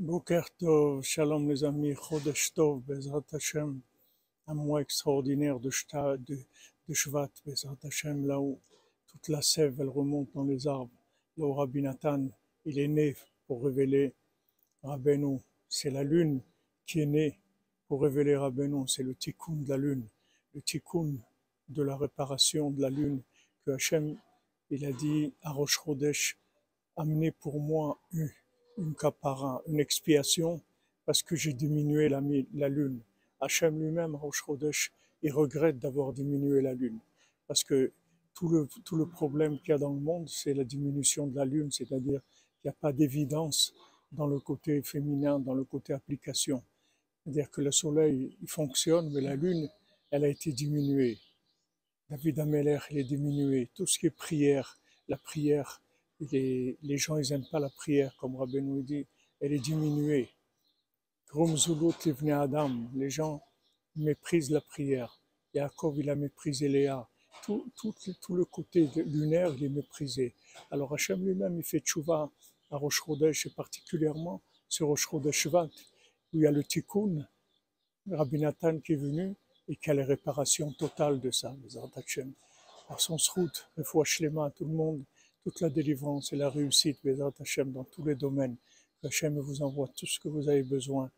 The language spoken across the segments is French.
Boker Tov, Shalom les amis, Chodesh Tov, Bezrat Hashem, un mois extraordinaire de, Shta, de, de Shvat, Bezrat Hashem, là où toute la sève, elle remonte dans les arbres, là où Rabbi Nathan, il est né pour révéler Rabbeinu, c'est la lune qui est née pour révéler Rabbeinu, c'est le tikkun de la lune, le tikkun de la réparation de la lune, que Hashem, il a dit à Rosh Chodesh, amenez pour moi une une capara, une expiation, parce que j'ai diminué la, la lune. Hachem lui-même, Rosh Chodesh, il regrette d'avoir diminué la lune, parce que tout le, tout le problème qu'il y a dans le monde, c'est la diminution de la lune, c'est-à-dire qu'il n'y a pas d'évidence dans le côté féminin, dans le côté application. C'est-à-dire que le soleil, il fonctionne, mais la lune, elle a été diminuée. David Ameller, il est diminué. Tout ce qui est prière, la prière, les, gens, ils n'aiment pas la prière, comme Rabbi nous dit, elle est diminuée. Adam, les gens méprisent la prière. Yaakov, il a méprisé Léa. Tout, tout, le côté lunaire, il est méprisé. Alors Hachem lui-même, il fait tchouva à Rosh Chodesh, et particulièrement sur Rosh Chodesh où il y a le tikkun, Rabbi Nathan qui est venu, et qui a les réparations totales de ça, les Hachem. Par son route, le fois à tout le monde, toute la délivrance et la réussite, Bézat Hachem, dans tous les domaines. Hachem vous envoie tout ce que vous avez besoin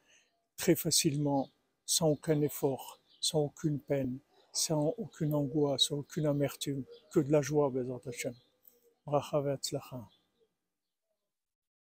très facilement, sans aucun effort, sans aucune peine, sans aucune angoisse, sans aucune amertume, que de la joie, Bézat Hachem. Bracha